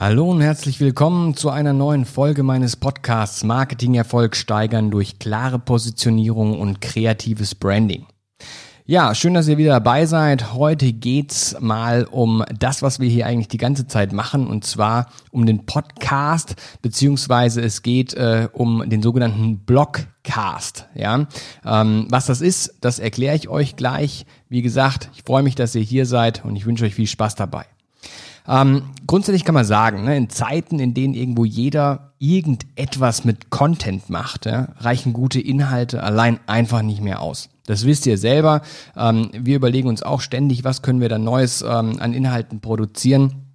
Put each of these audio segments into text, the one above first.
Hallo und herzlich willkommen zu einer neuen Folge meines Podcasts Marketing-Erfolg steigern durch klare Positionierung und kreatives Branding. Ja, schön, dass ihr wieder dabei seid. Heute geht's mal um das, was wir hier eigentlich die ganze Zeit machen, und zwar um den Podcast, beziehungsweise es geht äh, um den sogenannten Blogcast. Ja, ähm, was das ist, das erkläre ich euch gleich. Wie gesagt, ich freue mich, dass ihr hier seid und ich wünsche euch viel Spaß dabei. Ähm, grundsätzlich kann man sagen, ne, in Zeiten, in denen irgendwo jeder irgendetwas mit Content macht, ja, reichen gute Inhalte allein einfach nicht mehr aus. Das wisst ihr selber. Ähm, wir überlegen uns auch ständig, was können wir da Neues ähm, an Inhalten produzieren.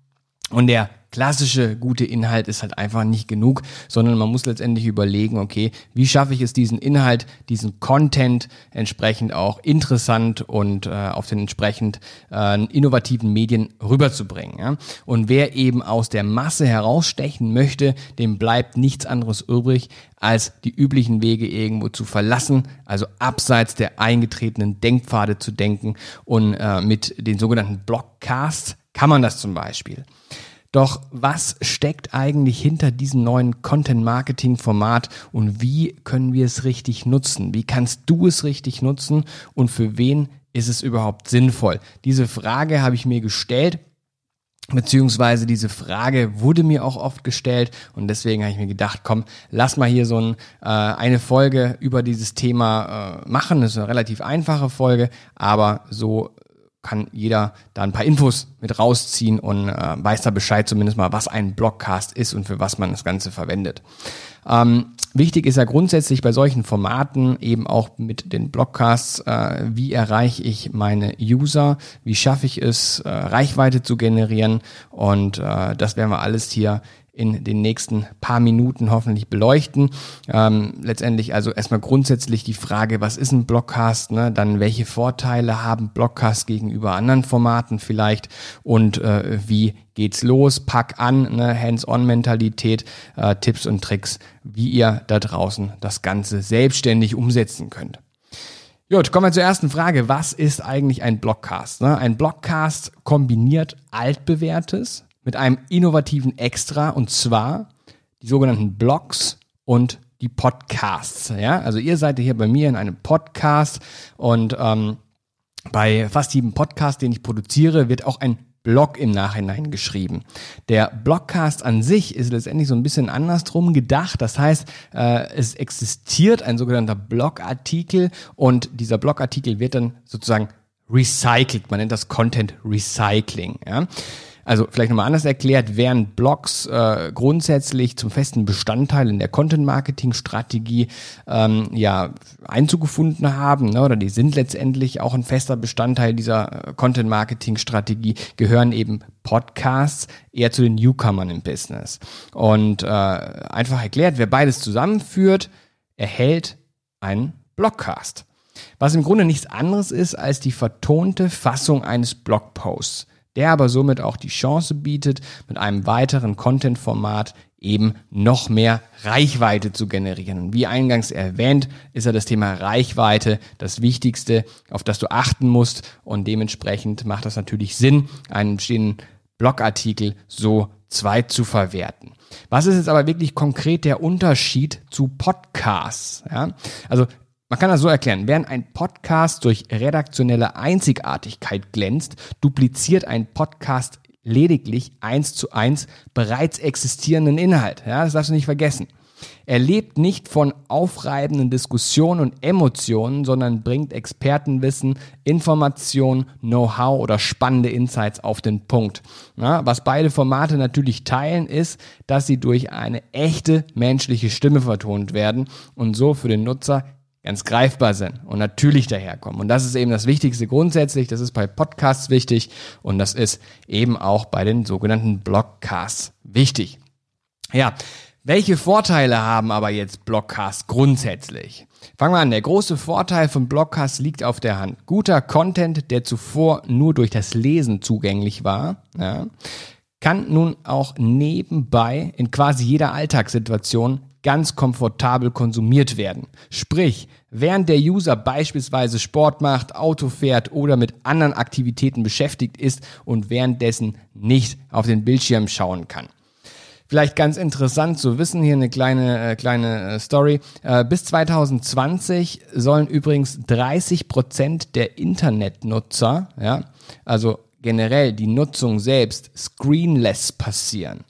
Und der klassische gute Inhalt ist halt einfach nicht genug, sondern man muss letztendlich überlegen, okay, wie schaffe ich es, diesen Inhalt, diesen Content entsprechend auch interessant und äh, auf den entsprechend äh, innovativen Medien rüberzubringen. Ja? Und wer eben aus der Masse herausstechen möchte, dem bleibt nichts anderes übrig, als die üblichen Wege irgendwo zu verlassen, also abseits der eingetretenen Denkpfade zu denken und äh, mit den sogenannten Blockcasts kann man das zum Beispiel. Doch was steckt eigentlich hinter diesem neuen Content-Marketing-Format und wie können wir es richtig nutzen? Wie kannst du es richtig nutzen und für wen ist es überhaupt sinnvoll? Diese Frage habe ich mir gestellt Beziehungsweise diese Frage wurde mir auch oft gestellt und deswegen habe ich mir gedacht, komm, lass mal hier so ein, äh, eine Folge über dieses Thema äh, machen. Das ist eine relativ einfache Folge, aber so kann jeder da ein paar Infos mit rausziehen und äh, weiß da Bescheid zumindest mal, was ein Blogcast ist und für was man das Ganze verwendet. Ähm, wichtig ist ja grundsätzlich bei solchen Formaten eben auch mit den Blogcasts, äh, wie erreiche ich meine User, wie schaffe ich es, äh, Reichweite zu generieren und äh, das werden wir alles hier in den nächsten paar Minuten hoffentlich beleuchten. Ähm, letztendlich also erstmal grundsätzlich die Frage, was ist ein Blockcast, ne? dann welche Vorteile haben Blockcasts gegenüber anderen Formaten vielleicht und äh, wie geht's los, pack an, ne? Hands-on-Mentalität, äh, Tipps und Tricks, wie ihr da draußen das Ganze selbstständig umsetzen könnt. Gut, kommen wir zur ersten Frage. Was ist eigentlich ein Blockcast? Ne? Ein Blockcast kombiniert altbewährtes mit einem innovativen Extra und zwar die sogenannten Blogs und die Podcasts. Ja, also ihr seid hier bei mir in einem Podcast und ähm, bei fast jedem Podcast, den ich produziere, wird auch ein Blog im Nachhinein geschrieben. Der Blogcast an sich ist letztendlich so ein bisschen andersrum gedacht. Das heißt, äh, es existiert ein sogenannter Blogartikel und dieser Blogartikel wird dann sozusagen recycelt. Man nennt das Content Recycling. Ja? Also vielleicht nochmal anders erklärt, während Blogs äh, grundsätzlich zum festen Bestandteil in der Content-Marketing-Strategie ähm, ja Einzug gefunden haben, ne, oder die sind letztendlich auch ein fester Bestandteil dieser äh, Content-Marketing-Strategie, gehören eben Podcasts eher zu den Newcomern im Business. Und äh, einfach erklärt, wer beides zusammenführt, erhält einen Blogcast. Was im Grunde nichts anderes ist als die vertonte Fassung eines Blogposts der aber somit auch die Chance bietet, mit einem weiteren Content-Format eben noch mehr Reichweite zu generieren. wie eingangs erwähnt, ist ja das Thema Reichweite das Wichtigste, auf das du achten musst und dementsprechend macht das natürlich Sinn, einen bestehenden Blogartikel so zweit zu verwerten. Was ist jetzt aber wirklich konkret der Unterschied zu Podcasts? Ja? Also man kann das so erklären, während ein Podcast durch redaktionelle Einzigartigkeit glänzt, dupliziert ein Podcast lediglich eins zu eins bereits existierenden Inhalt. Ja, das darfst du nicht vergessen. Er lebt nicht von aufreibenden Diskussionen und Emotionen, sondern bringt Expertenwissen, Informationen, Know-how oder spannende Insights auf den Punkt. Ja, was beide Formate natürlich teilen, ist, dass sie durch eine echte menschliche Stimme vertont werden und so für den Nutzer ganz greifbar sind und natürlich daherkommen. Und das ist eben das Wichtigste grundsätzlich. Das ist bei Podcasts wichtig und das ist eben auch bei den sogenannten Blogcasts wichtig. Ja, welche Vorteile haben aber jetzt Blogcasts grundsätzlich? Fangen wir an. Der große Vorteil von Blogcasts liegt auf der Hand. Guter Content, der zuvor nur durch das Lesen zugänglich war, ja, kann nun auch nebenbei in quasi jeder Alltagssituation ganz komfortabel konsumiert werden. Sprich, während der User beispielsweise Sport macht, Auto fährt oder mit anderen Aktivitäten beschäftigt ist und währenddessen nicht auf den Bildschirm schauen kann. Vielleicht ganz interessant zu wissen, hier eine kleine, äh, kleine äh, Story. Äh, bis 2020 sollen übrigens 30 Prozent der Internetnutzer, ja, also generell die Nutzung selbst, screenless passieren.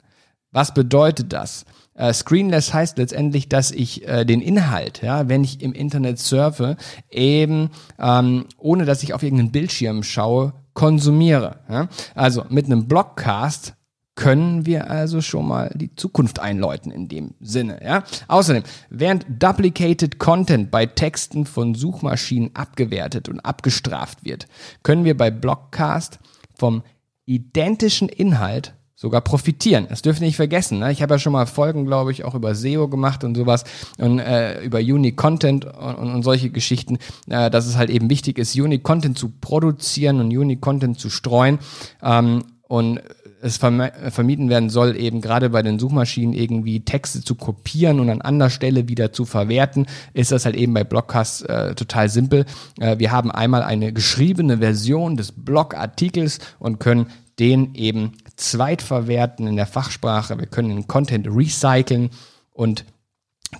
Was bedeutet das? Äh, screenless heißt letztendlich, dass ich äh, den Inhalt, ja, wenn ich im Internet surfe, eben ähm, ohne dass ich auf irgendeinen Bildschirm schaue, konsumiere. Ja? Also mit einem Blogcast können wir also schon mal die Zukunft einläuten in dem Sinne. Ja? Außerdem, während Duplicated Content bei Texten von Suchmaschinen abgewertet und abgestraft wird, können wir bei Blogcast vom identischen Inhalt sogar profitieren. Das dürfen wir nicht vergessen. Ne? Ich habe ja schon mal Folgen, glaube ich, auch über SEO gemacht und sowas und äh, über Unique Content und, und, und solche Geschichten, äh, dass es halt eben wichtig ist, Unique Content zu produzieren und Unique Content zu streuen. Ähm, und es vermieden werden soll, eben gerade bei den Suchmaschinen irgendwie Texte zu kopieren und an anderer Stelle wieder zu verwerten, ist das halt eben bei Blogcasts äh, total simpel. Äh, wir haben einmal eine geschriebene Version des Blogartikels und können den eben zweitverwerten in der Fachsprache. Wir können den Content recyceln und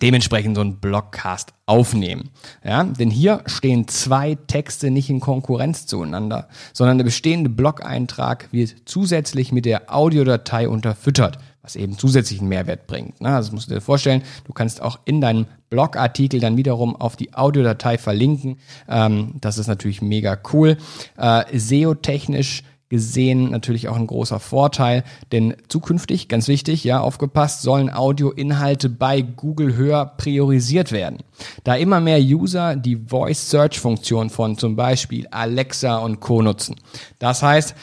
dementsprechend so einen Blogcast aufnehmen. Ja, denn hier stehen zwei Texte nicht in Konkurrenz zueinander, sondern der bestehende Blog-Eintrag wird zusätzlich mit der Audiodatei unterfüttert, was eben zusätzlichen Mehrwert bringt. Ne? Also musst du dir vorstellen, du kannst auch in deinem Blogartikel dann wiederum auf die Audiodatei verlinken. Ähm, das ist natürlich mega cool. Äh, SEO-technisch gesehen natürlich auch ein großer Vorteil, denn zukünftig, ganz wichtig, ja, aufgepasst, sollen Audioinhalte bei Google höher priorisiert werden. Da immer mehr User die Voice Search Funktion von zum Beispiel Alexa und Co nutzen. Das heißt,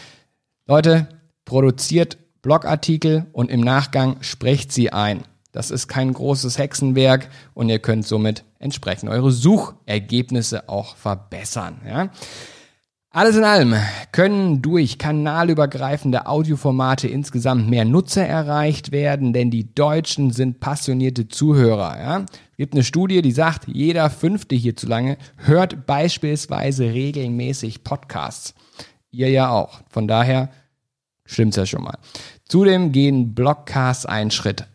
Leute, produziert Blogartikel und im Nachgang sprecht sie ein. Das ist kein großes Hexenwerk und ihr könnt somit entsprechend eure Suchergebnisse auch verbessern. Ja? Alles in allem können durch kanalübergreifende Audioformate insgesamt mehr Nutzer erreicht werden, denn die Deutschen sind passionierte Zuhörer. Ja? Es gibt eine Studie, die sagt, jeder Fünfte hierzulange hört beispielsweise regelmäßig Podcasts. Ihr ja auch. Von daher stimmt's ja schon mal. Zudem gehen Blogcasts einen Schritt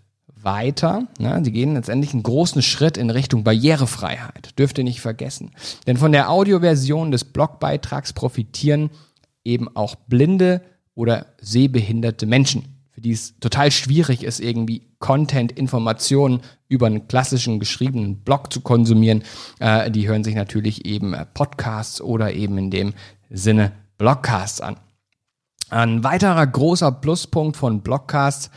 weiter. Ne? Die gehen letztendlich einen großen Schritt in Richtung Barrierefreiheit. Dürft ihr nicht vergessen. Denn von der Audioversion des Blogbeitrags profitieren eben auch blinde oder sehbehinderte Menschen, für die es total schwierig ist, irgendwie Content, Informationen über einen klassischen geschriebenen Blog zu konsumieren. Äh, die hören sich natürlich eben äh, Podcasts oder eben in dem Sinne Blogcasts an. Ein weiterer großer Pluspunkt von Blogcasts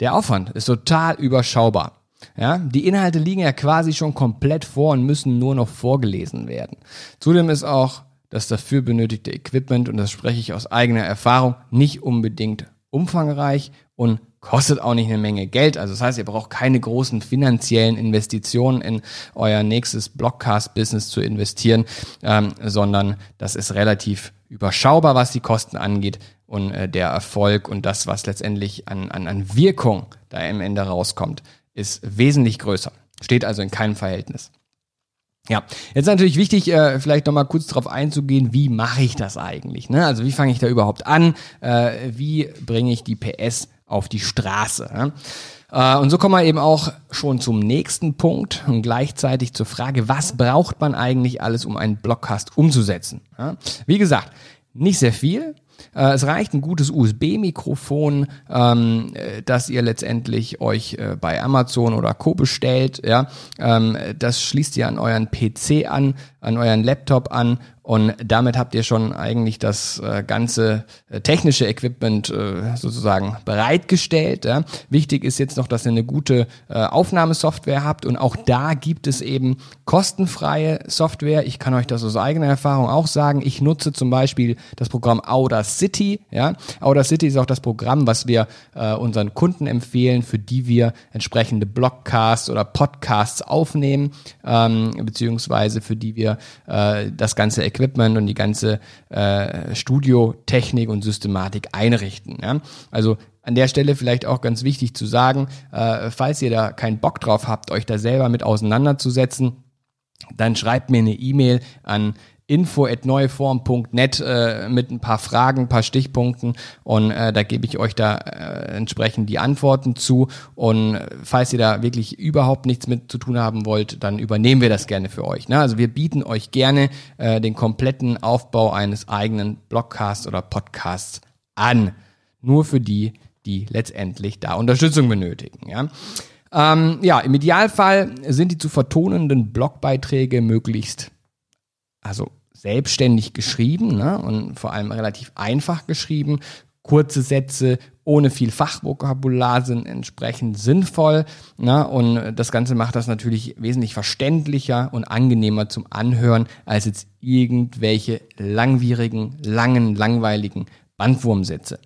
der Aufwand ist total überschaubar. Ja, die Inhalte liegen ja quasi schon komplett vor und müssen nur noch vorgelesen werden. Zudem ist auch das dafür benötigte Equipment, und das spreche ich aus eigener Erfahrung, nicht unbedingt umfangreich und kostet auch nicht eine Menge Geld. Also das heißt, ihr braucht keine großen finanziellen Investitionen in euer nächstes Blockcast-Business zu investieren, ähm, sondern das ist relativ überschaubar, was die Kosten angeht und äh, der Erfolg und das, was letztendlich an, an, an Wirkung da am Ende rauskommt, ist wesentlich größer. Steht also in keinem Verhältnis. Ja, jetzt natürlich wichtig, äh, vielleicht nochmal kurz darauf einzugehen, wie mache ich das eigentlich? Ne? Also wie fange ich da überhaupt an? Äh, wie bringe ich die PS auf die Straße? Ne? Äh, und so kommen wir eben auch schon zum nächsten Punkt und gleichzeitig zur Frage, was braucht man eigentlich alles, um einen Blockcast umzusetzen? Ja? Wie gesagt, nicht sehr viel, äh, es reicht ein gutes USB-Mikrofon, ähm, äh, das ihr letztendlich euch äh, bei Amazon oder Co. bestellt. Ja? Ähm, das schließt ihr an euren PC an, an euren Laptop an und damit habt ihr schon eigentlich das äh, ganze äh, technische Equipment äh, sozusagen bereitgestellt. Ja. Wichtig ist jetzt noch, dass ihr eine gute äh, Aufnahmesoftware habt. Und auch da gibt es eben kostenfreie Software. Ich kann euch das aus eigener Erfahrung auch sagen. Ich nutze zum Beispiel das Programm Audacity. Ja. Audacity ist auch das Programm, was wir äh, unseren Kunden empfehlen, für die wir entsprechende Blogcasts oder Podcasts aufnehmen, ähm, beziehungsweise für die wir äh, das ganze Equipment und die ganze äh, Studiotechnik und Systematik einrichten. Ja? Also an der Stelle vielleicht auch ganz wichtig zu sagen, äh, falls ihr da keinen Bock drauf habt, euch da selber mit auseinanderzusetzen, dann schreibt mir eine E-Mail an info@neueform.net äh, mit ein paar Fragen, ein paar Stichpunkten und äh, da gebe ich euch da äh, entsprechend die Antworten zu. Und falls ihr da wirklich überhaupt nichts mit zu tun haben wollt, dann übernehmen wir das gerne für euch. Ne? Also wir bieten euch gerne äh, den kompletten Aufbau eines eigenen Blogcasts oder Podcasts an. Nur für die, die letztendlich da Unterstützung benötigen. Ja? Ähm, ja, im Idealfall sind die zu vertonenden Blogbeiträge möglichst, also selbstständig geschrieben ne? und vor allem relativ einfach geschrieben. Kurze Sätze ohne viel Fachvokabular sind entsprechend sinnvoll. Ne? Und das Ganze macht das natürlich wesentlich verständlicher und angenehmer zum Anhören als jetzt irgendwelche langwierigen, langen, langweiligen Bandwurmsätze.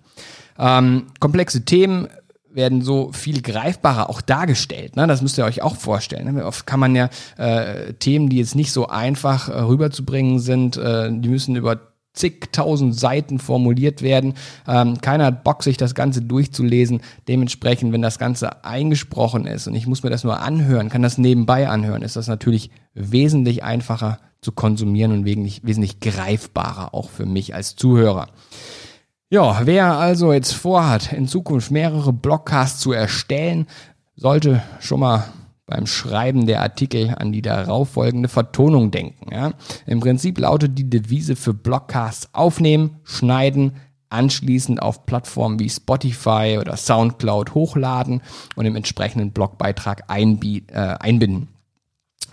Ähm, komplexe Themen werden so viel greifbarer auch dargestellt. Ne? Das müsst ihr euch auch vorstellen. Ne? Oft kann man ja äh, Themen, die jetzt nicht so einfach äh, rüberzubringen sind, äh, die müssen über zigtausend Seiten formuliert werden. Ähm, keiner hat Bock, sich das Ganze durchzulesen. Dementsprechend, wenn das Ganze eingesprochen ist und ich muss mir das nur anhören, kann das nebenbei anhören, ist das natürlich wesentlich einfacher zu konsumieren und wesentlich, wesentlich greifbarer auch für mich als Zuhörer. Ja, wer also jetzt vorhat, in Zukunft mehrere Blogcasts zu erstellen, sollte schon mal beim Schreiben der Artikel an die darauf folgende Vertonung denken. Ja? Im Prinzip lautet die Devise für Blogcasts aufnehmen, schneiden, anschließend auf Plattformen wie Spotify oder Soundcloud hochladen und im entsprechenden Blogbeitrag äh, einbinden.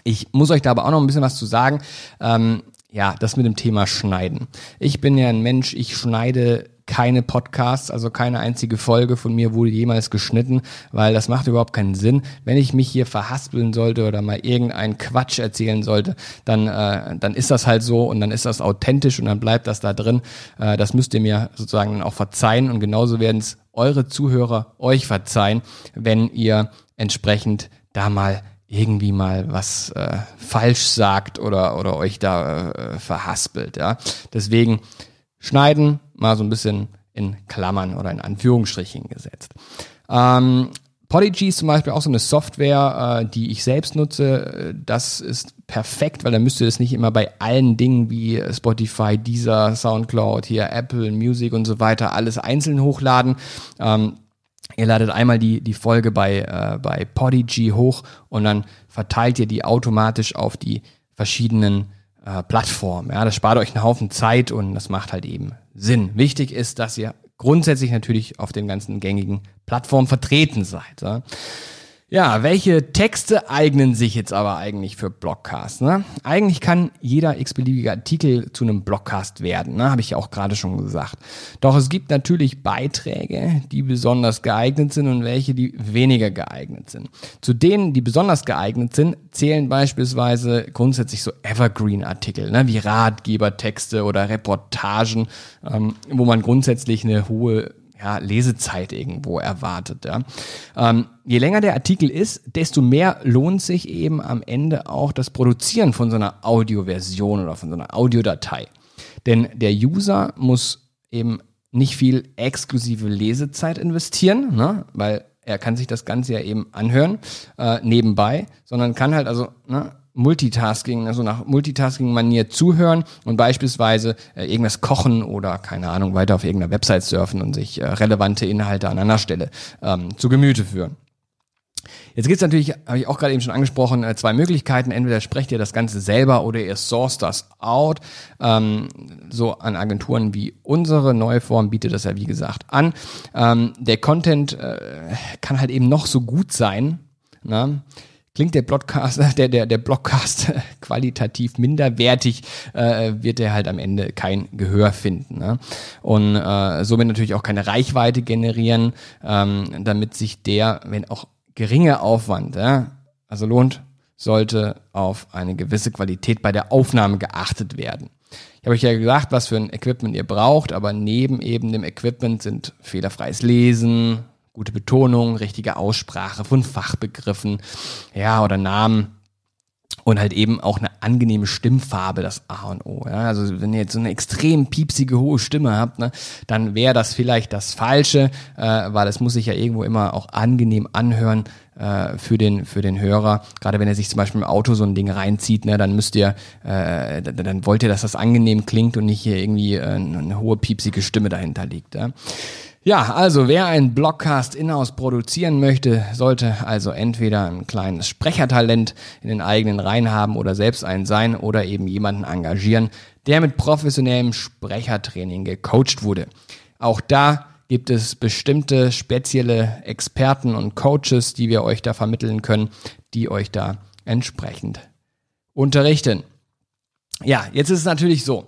Ich muss euch da aber auch noch ein bisschen was zu sagen. Ähm, ja, das mit dem Thema Schneiden. Ich bin ja ein Mensch, ich schneide keine Podcasts, also keine einzige Folge von mir wurde jemals geschnitten, weil das macht überhaupt keinen Sinn. Wenn ich mich hier verhaspeln sollte oder mal irgendeinen Quatsch erzählen sollte, dann, äh, dann ist das halt so und dann ist das authentisch und dann bleibt das da drin. Äh, das müsst ihr mir sozusagen dann auch verzeihen und genauso werden es eure Zuhörer euch verzeihen, wenn ihr entsprechend da mal irgendwie mal was äh, falsch sagt oder, oder euch da äh, verhaspelt. Ja? Deswegen schneiden, mal so ein bisschen in Klammern oder in Anführungsstrichen gesetzt. Ähm, Podigy ist zum Beispiel auch so eine Software, äh, die ich selbst nutze. Das ist perfekt, weil dann müsst ihr das nicht immer bei allen Dingen wie Spotify, Deezer, Soundcloud, hier Apple Music und so weiter alles einzeln hochladen. Ähm, ihr ladet einmal die, die Folge bei, äh, bei Podigy hoch und dann verteilt ihr die automatisch auf die verschiedenen äh, Plattform. Ja, das spart euch einen Haufen Zeit und das macht halt eben Sinn. Wichtig ist, dass ihr grundsätzlich natürlich auf den ganzen gängigen Plattformen vertreten seid. Ja. Ja, welche Texte eignen sich jetzt aber eigentlich für Blogcasts? Ne? Eigentlich kann jeder x-beliebige Artikel zu einem Blogcast werden, ne? habe ich ja auch gerade schon gesagt. Doch es gibt natürlich Beiträge, die besonders geeignet sind und welche, die weniger geeignet sind. Zu denen, die besonders geeignet sind, zählen beispielsweise grundsätzlich so Evergreen-Artikel, ne? wie Ratgebertexte oder Reportagen, ähm, wo man grundsätzlich eine hohe ja, Lesezeit irgendwo erwartet. Ja. Ähm, je länger der Artikel ist, desto mehr lohnt sich eben am Ende auch das Produzieren von so einer Audioversion oder von so einer Audiodatei. Denn der User muss eben nicht viel exklusive Lesezeit investieren, ne, weil er kann sich das Ganze ja eben anhören äh, nebenbei, sondern kann halt also ne, Multitasking, also nach Multitasking-Manier zuhören und beispielsweise äh, irgendwas kochen oder, keine Ahnung, weiter auf irgendeiner Website surfen und sich äh, relevante Inhalte an einer Stelle ähm, zu Gemüte führen. Jetzt gibt es natürlich, habe ich auch gerade eben schon angesprochen, äh, zwei Möglichkeiten. Entweder sprecht ihr das Ganze selber oder ihr sourced das out. Ähm, so an Agenturen wie unsere neue Form bietet das ja wie gesagt an. Ähm, der Content äh, kann halt eben noch so gut sein. Na? Klingt der Podcast, der, der, der Blogcast qualitativ minderwertig, äh, wird er halt am Ende kein Gehör finden. Ne? Und äh, somit natürlich auch keine Reichweite generieren, ähm, damit sich der, wenn auch geringe Aufwand, ja, also lohnt, sollte auf eine gewisse Qualität bei der Aufnahme geachtet werden. Ich habe euch ja gesagt, was für ein Equipment ihr braucht, aber neben eben dem Equipment sind fehlerfreies Lesen, gute Betonung, richtige Aussprache von Fachbegriffen, ja, oder Namen und halt eben auch eine angenehme Stimmfarbe, das A und O. Ja? Also wenn ihr jetzt so eine extrem piepsige hohe Stimme habt, ne, dann wäre das vielleicht das Falsche, äh, weil es muss sich ja irgendwo immer auch angenehm anhören äh, für den für den Hörer. Gerade wenn er sich zum Beispiel im Auto so ein Ding reinzieht, ne, dann müsst ihr, äh, dann wollt ihr, dass das angenehm klingt und nicht hier irgendwie äh, eine hohe piepsige Stimme dahinter liegt. Ja? Ja, also wer einen Blogcast in-house produzieren möchte, sollte also entweder ein kleines Sprechertalent in den eigenen Reihen haben oder selbst einen sein oder eben jemanden engagieren, der mit professionellem Sprechertraining gecoacht wurde. Auch da gibt es bestimmte spezielle Experten und Coaches, die wir euch da vermitteln können, die euch da entsprechend unterrichten. Ja, jetzt ist es natürlich so.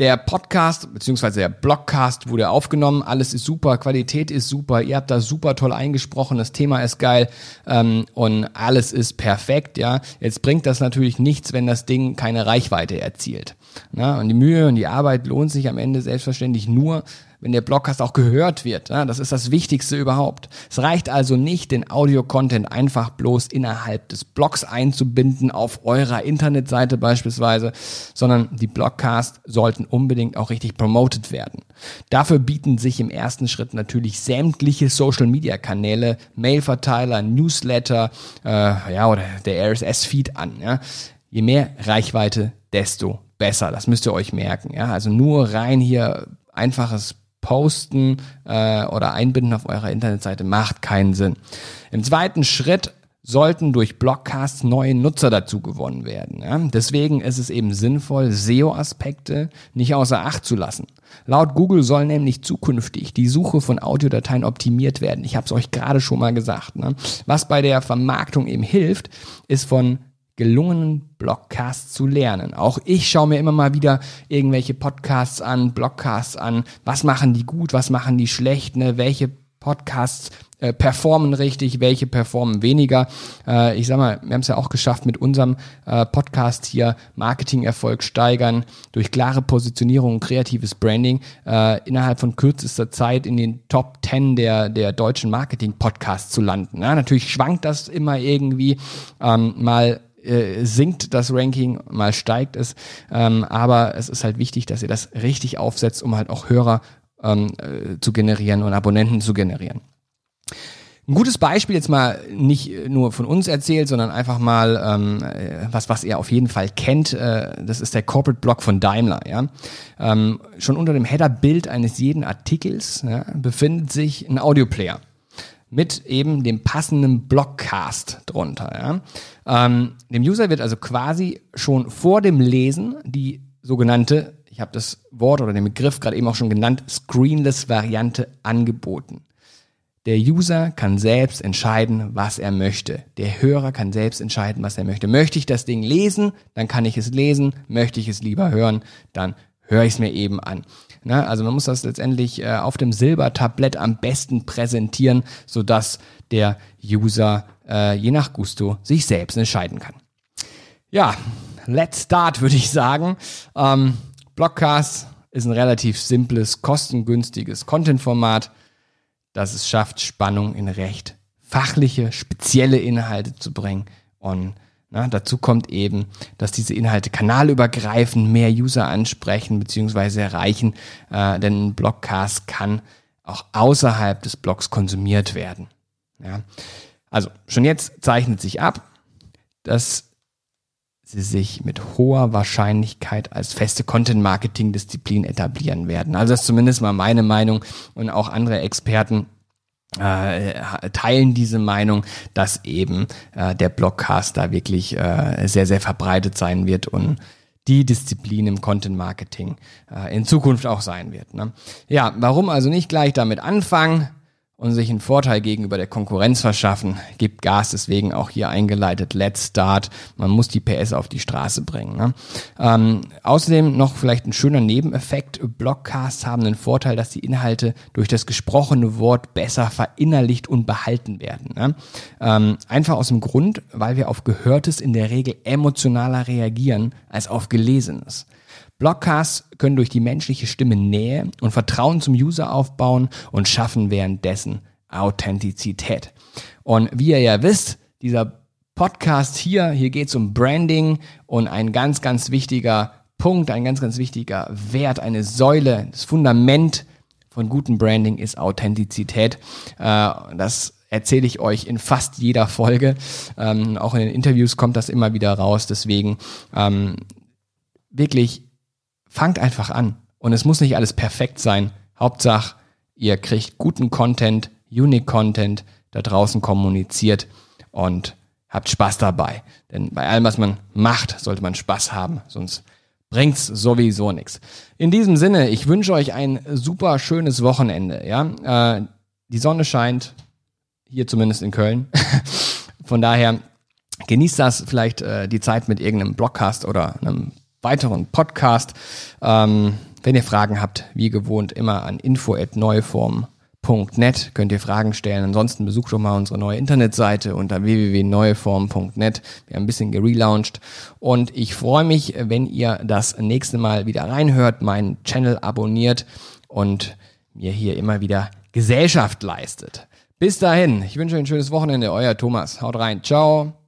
Der Podcast beziehungsweise der Blogcast wurde aufgenommen, alles ist super, Qualität ist super, ihr habt da super toll eingesprochen, das Thema ist geil ähm, und alles ist perfekt, ja. Jetzt bringt das natürlich nichts, wenn das Ding keine Reichweite erzielt. Na? Und die Mühe und die Arbeit lohnt sich am Ende selbstverständlich nur, wenn der Blogcast auch gehört wird. Ja, das ist das Wichtigste überhaupt. Es reicht also nicht, den Audio-Content einfach bloß innerhalb des Blogs einzubinden, auf eurer Internetseite beispielsweise, sondern die Blogcasts sollten unbedingt auch richtig promoted werden. Dafür bieten sich im ersten Schritt natürlich sämtliche Social-Media-Kanäle, Mailverteiler, Newsletter äh, ja, oder der RSS-Feed an. Ja. Je mehr Reichweite, desto besser. Das müsst ihr euch merken. Ja. Also nur rein hier einfaches Posten äh, oder Einbinden auf eurer Internetseite macht keinen Sinn. Im zweiten Schritt sollten durch Blogcasts neue Nutzer dazu gewonnen werden. Ja? Deswegen ist es eben sinnvoll, SEO-Aspekte nicht außer Acht zu lassen. Laut Google soll nämlich zukünftig die Suche von Audiodateien optimiert werden. Ich habe es euch gerade schon mal gesagt. Ne? Was bei der Vermarktung eben hilft, ist von gelungenen Blogcasts zu lernen. Auch ich schaue mir immer mal wieder irgendwelche Podcasts an, Blogcasts an. Was machen die gut, was machen die schlecht, ne? welche Podcasts äh, performen richtig, welche performen weniger. Äh, ich sag mal, wir haben es ja auch geschafft mit unserem äh, Podcast hier Marketing-Erfolg steigern durch klare Positionierung und kreatives Branding äh, innerhalb von kürzester Zeit in den Top 10 der, der deutschen Marketing-Podcasts zu landen. Ja, natürlich schwankt das immer irgendwie ähm, mal äh, sinkt das Ranking, mal steigt es. Ähm, aber es ist halt wichtig, dass ihr das richtig aufsetzt, um halt auch Hörer ähm, äh, zu generieren und Abonnenten zu generieren. Ein gutes Beispiel jetzt mal nicht nur von uns erzählt, sondern einfach mal ähm, äh, was, was ihr auf jeden Fall kennt. Äh, das ist der Corporate Blog von Daimler. Ja? Ähm, schon unter dem Header-Bild eines jeden Artikels ja, befindet sich ein Audioplayer mit eben dem passenden Blockcast drunter. Ja. Ähm, dem User wird also quasi schon vor dem Lesen die sogenannte, ich habe das Wort oder den Begriff gerade eben auch schon genannt, Screenless-Variante angeboten. Der User kann selbst entscheiden, was er möchte. Der Hörer kann selbst entscheiden, was er möchte. Möchte ich das Ding lesen, dann kann ich es lesen. Möchte ich es lieber hören, dann höre ich es mir eben an. Ne? Also man muss das letztendlich äh, auf dem Silbertablett am besten präsentieren, sodass der User äh, je nach Gusto sich selbst entscheiden kann. Ja, let's start, würde ich sagen. Ähm, Blockcast ist ein relativ simples, kostengünstiges Content-Format, das es schafft, Spannung in recht fachliche, spezielle Inhalte zu bringen und na, dazu kommt eben, dass diese Inhalte kanalübergreifend mehr User ansprechen bzw. erreichen, äh, denn ein Blogcast kann auch außerhalb des Blogs konsumiert werden. Ja. Also schon jetzt zeichnet sich ab, dass sie sich mit hoher Wahrscheinlichkeit als feste Content-Marketing-Disziplin etablieren werden. Also das ist zumindest mal meine Meinung und auch andere Experten äh, teilen diese Meinung, dass eben äh, der Blogcast da wirklich äh, sehr, sehr verbreitet sein wird und die Disziplin im Content Marketing äh, in Zukunft auch sein wird. Ne? Ja, warum also nicht gleich damit anfangen? Und sich einen Vorteil gegenüber der Konkurrenz verschaffen, gibt Gas, deswegen auch hier eingeleitet, let's start. Man muss die PS auf die Straße bringen. Ne? Ähm, außerdem noch vielleicht ein schöner Nebeneffekt. Blogcasts haben den Vorteil, dass die Inhalte durch das gesprochene Wort besser verinnerlicht und behalten werden. Ne? Ähm, einfach aus dem Grund, weil wir auf Gehörtes in der Regel emotionaler reagieren als auf Gelesenes. Blogcasts können durch die menschliche Stimme Nähe und Vertrauen zum User aufbauen und schaffen währenddessen Authentizität. Und wie ihr ja wisst, dieser Podcast hier, hier geht es um Branding und ein ganz, ganz wichtiger Punkt, ein ganz, ganz wichtiger Wert, eine Säule, das Fundament von gutem Branding ist Authentizität. Äh, das erzähle ich euch in fast jeder Folge. Ähm, auch in den Interviews kommt das immer wieder raus. Deswegen ähm, wirklich fangt einfach an. Und es muss nicht alles perfekt sein. Hauptsache, ihr kriegt guten Content, Unique Content da draußen kommuniziert und habt Spaß dabei. Denn bei allem, was man macht, sollte man Spaß haben, sonst bringt's sowieso nichts. In diesem Sinne, ich wünsche euch ein super schönes Wochenende. Ja, äh, die Sonne scheint hier zumindest in Köln. Von daher genießt das vielleicht äh, die Zeit mit irgendeinem Blogcast oder einem weiteren Podcast. Ähm, wenn ihr Fragen habt, wie gewohnt immer an info@neuform www.neueform.net könnt ihr Fragen stellen. Ansonsten besucht doch mal unsere neue Internetseite unter www.neueform.net. Wir haben ein bisschen gelauncht und ich freue mich, wenn ihr das nächste Mal wieder reinhört, meinen Channel abonniert und mir hier immer wieder Gesellschaft leistet. Bis dahin, ich wünsche euch ein schönes Wochenende, euer Thomas. Haut rein. Ciao.